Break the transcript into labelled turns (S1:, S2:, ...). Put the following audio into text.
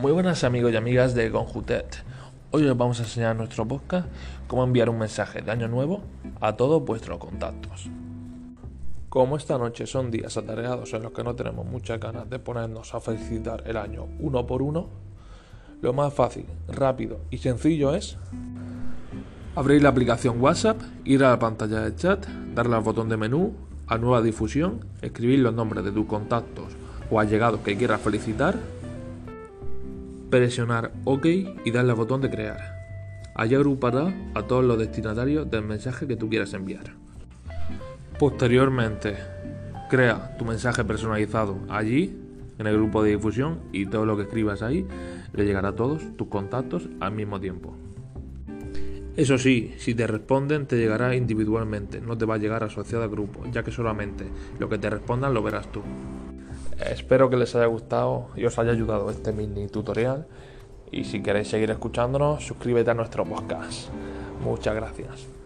S1: Muy buenas amigos y amigas de Conjutet. Hoy os vamos a enseñar en nuestro podcast cómo enviar un mensaje de año nuevo a todos vuestros contactos. Como esta noche son días atareados en los que no tenemos muchas ganas de ponernos a felicitar el año uno por uno, lo más fácil, rápido y sencillo es abrir la aplicación WhatsApp, ir a la pantalla de chat, darle al botón de menú, a nueva difusión, escribir los nombres de tus contactos o allegados que quieras felicitar presionar OK y darle al botón de crear. Allí agrupará a todos los destinatarios del mensaje que tú quieras enviar. Posteriormente, crea tu mensaje personalizado allí, en el grupo de difusión, y todo lo que escribas ahí le llegará a todos tus contactos al mismo tiempo. Eso sí, si te responden te llegará individualmente, no te va a llegar asociado al grupo, ya que solamente lo que te respondan lo verás tú. Espero que les haya gustado y os haya ayudado este mini tutorial. Y si queréis seguir escuchándonos, suscríbete a nuestro podcast. Muchas gracias.